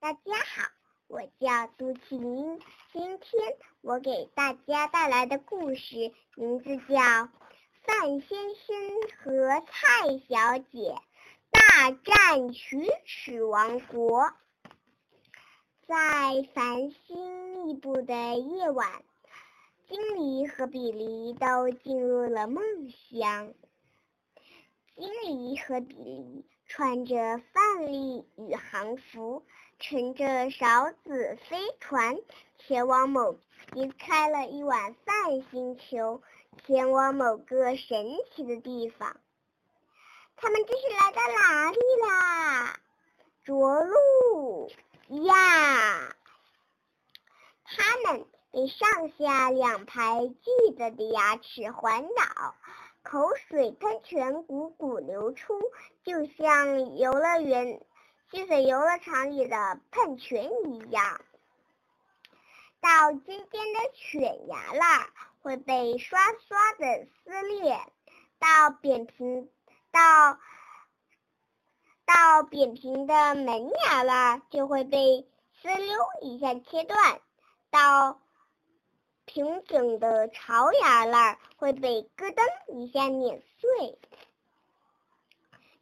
大家好，我叫杜启明。今天我给大家带来的故事名字叫《范先生和蔡小姐大战龋齿王国》。在繁星密布的夜晚，金梨和比利都进入了梦乡。金梨和比利穿着范例宇航服。乘着勺子飞船前往某离开了一碗饭星球，前往某个神奇的地方。他们这是来到哪里啦？着陆呀！他们被上下两排巨大的牙齿环绕，口水喷泉汩汩流出，就像游乐园。就像游乐场里的喷泉一样，到尖尖的犬牙了会被刷刷的撕裂；到扁平到到扁平的门牙了就会被呲溜一下切断；到平整的槽牙那儿会被咯噔一下碾碎。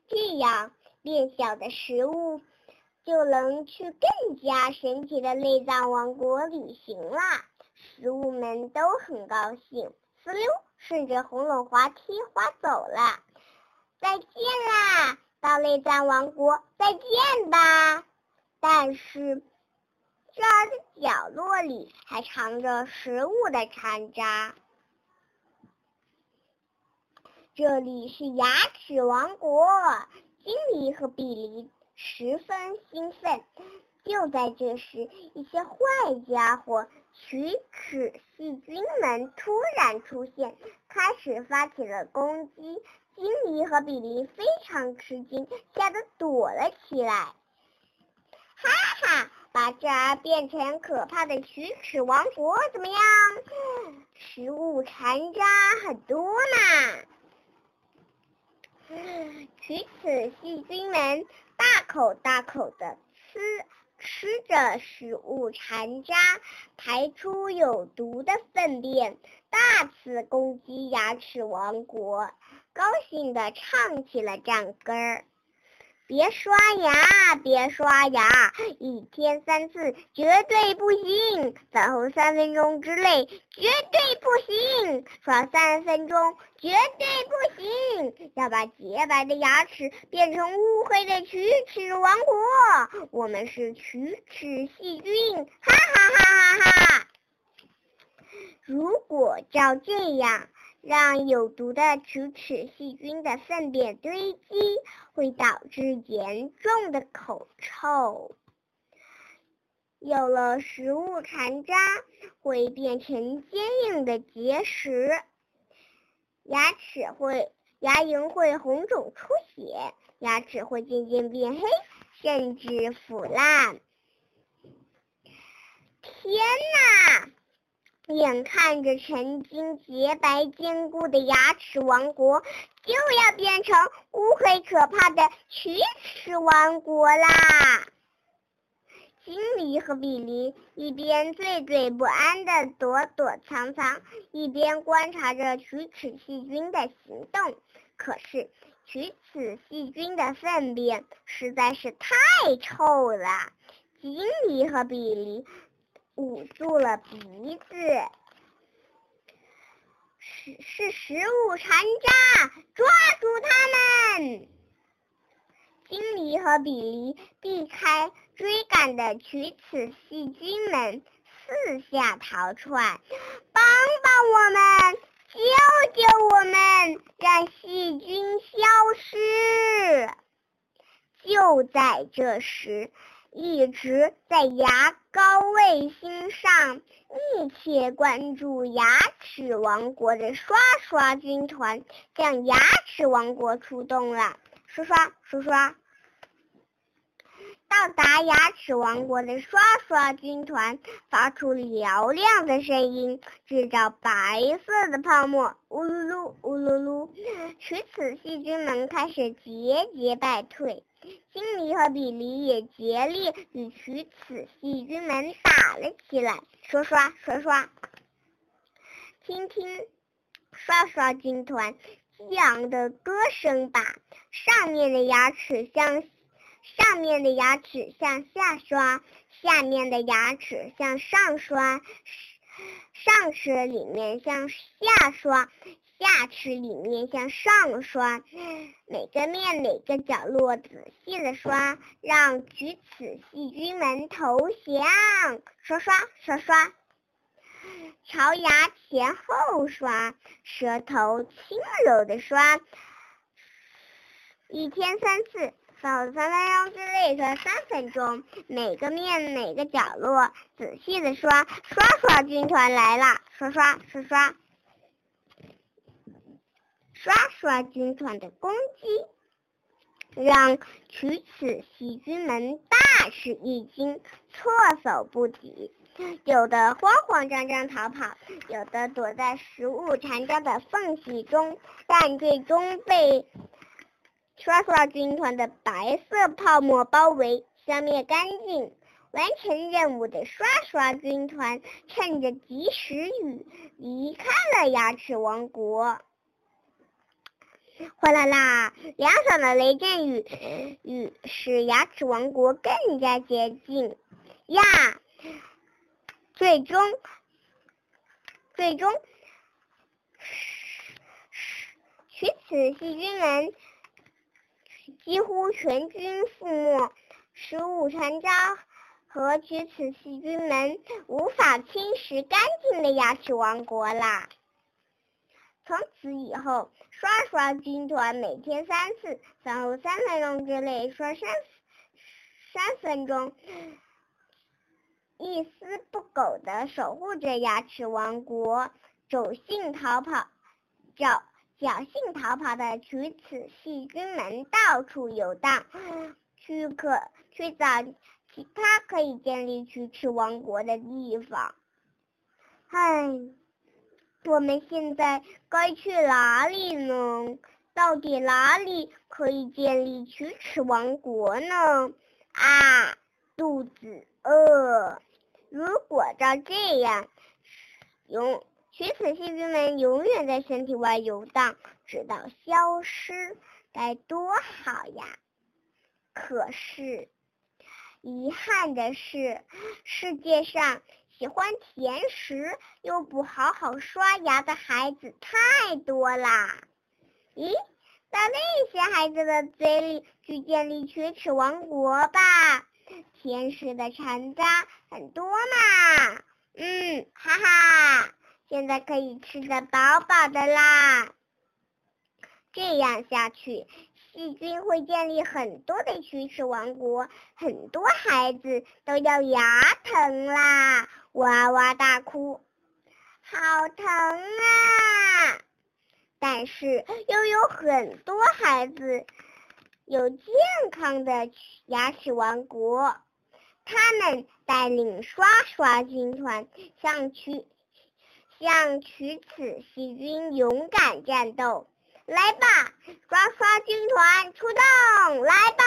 这样。变小的食物就能去更加神奇的内脏王国旅行啦！食物们都很高兴，呲溜顺着红龙滑梯滑走了。再见啦，到内脏王国再见吧！但是这儿的角落里还藏着食物的残渣。这里是牙齿王国。金梨和比利十分兴奋。就在这时，一些坏家伙龋齿细菌们突然出现，开始发起了攻击。金梨和比利非常吃惊，吓得躲了起来。哈哈，把这儿变成可怕的龋齿王国怎么样？食物残渣很多呢。龋齿细菌们大口大口的吃吃着食物残渣，排出有毒的粪便，大肆攻击牙齿王国，高兴的唱起了战歌儿。别刷牙，别刷牙，一天三次绝对不行。饭后三分钟之内绝对不行，刷三分钟绝对不要把洁白的牙齿变成乌黑的龋齿王国，我们是龋齿细菌，哈哈哈哈哈！如果照这样。让有毒的龋齿细菌的粪便堆积，会导致严重的口臭。有了食物残渣，会变成坚硬的结石，牙齿会牙龈会红肿出血，牙齿会渐渐变黑，甚至腐烂。天哪！眼看着曾经洁白坚固的牙齿王国就要变成乌黑可怕的龋齿王国啦！金梨和比利一边惴惴不安的躲躲藏藏，一边观察着龋齿细菌的行动。可是，龋齿细菌的粪便实在是太臭了。金梨和比利。捂住了鼻子，是是食物残渣，抓住他们！金梨和比利避开追赶的龋齿细菌们，四下逃窜。帮帮我们，救救我们，让细菌消失！就在这时。一直在牙膏卫星上密切关注牙齿王国的刷刷军团向牙齿王国出动了，刷刷刷刷！到达牙齿王国的刷刷军团发出嘹亮的声音，制造白色的泡沫，呜噜噜，呜噜噜，使此细菌们开始节节败退。金梨和比利也竭力与取此细菌们打了起来。刷刷刷刷，听听刷刷军团激昂的歌声吧！上面的牙齿像上面的牙齿向下刷，下面的牙齿向上刷，上齿里面向下刷。下齿里面向上刷，每个面每个角落仔细的刷，让龋齿细菌们投降。刷刷刷刷，朝牙前后刷，舌头轻柔的刷，一天三次，扫三分钟之内刷三分钟，每个面每个角落仔细的刷。刷刷军团来了，刷刷刷刷。刷刷军团的攻击，让龋齿细菌们大吃一惊，措手不及。有的慌慌张张逃跑，有的躲在食物残渣的缝隙中，但最终被刷刷军团的白色泡沫包围，消灭干净。完成任务的刷刷军团趁着及时雨离开了牙齿王国。哗啦啦！凉爽的雷阵雨雨使牙齿王国更加洁净呀！最终，最终，龋齿细菌们几乎全军覆没，十五残渣和龋齿细菌们无法侵蚀干净的牙齿王国啦。从此以后，刷刷军团每天三次，饭后三分钟之内刷三三分钟，一丝不苟的守护着牙齿王国。侥幸逃跑，侥侥幸逃跑的龋齿细菌们到处游荡，去可去找其他可以建立龋齿王国的地方。唉。我们现在该去哪里呢？到底哪里可以建立龋齿王国呢？啊，肚子饿。如果照这样，永龋齿细菌们永远在身体外游荡，直到消失，该多好呀！可是，遗憾的是，世界上。喜欢甜食又不好好刷牙的孩子太多啦！咦，到那些孩子的嘴里去建立龋齿王国吧，甜食的残渣很多嘛。嗯，哈哈，现在可以吃得饱饱的啦。这样下去。细菌会建立很多的龋齿王国，很多孩子都要牙疼啦，哇哇大哭，好疼啊！但是又有很多孩子有健康的牙齿王国，他们带领刷刷军团向去向龋齿细菌勇敢战斗。来吧，刷刷军团出动！来吧，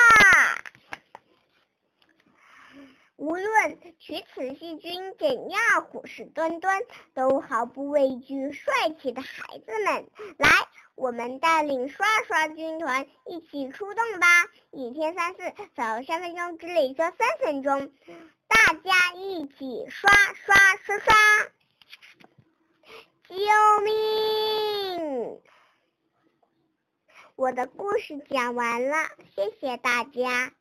无论龋齿细菌怎样虎视眈眈，都毫不畏惧帅气的孩子们。来，我们带领刷刷军团一起出动吧！一天三次，早三分钟之内刷三分钟，大家一起刷刷刷刷！救命！我的故事讲完了，谢谢大家。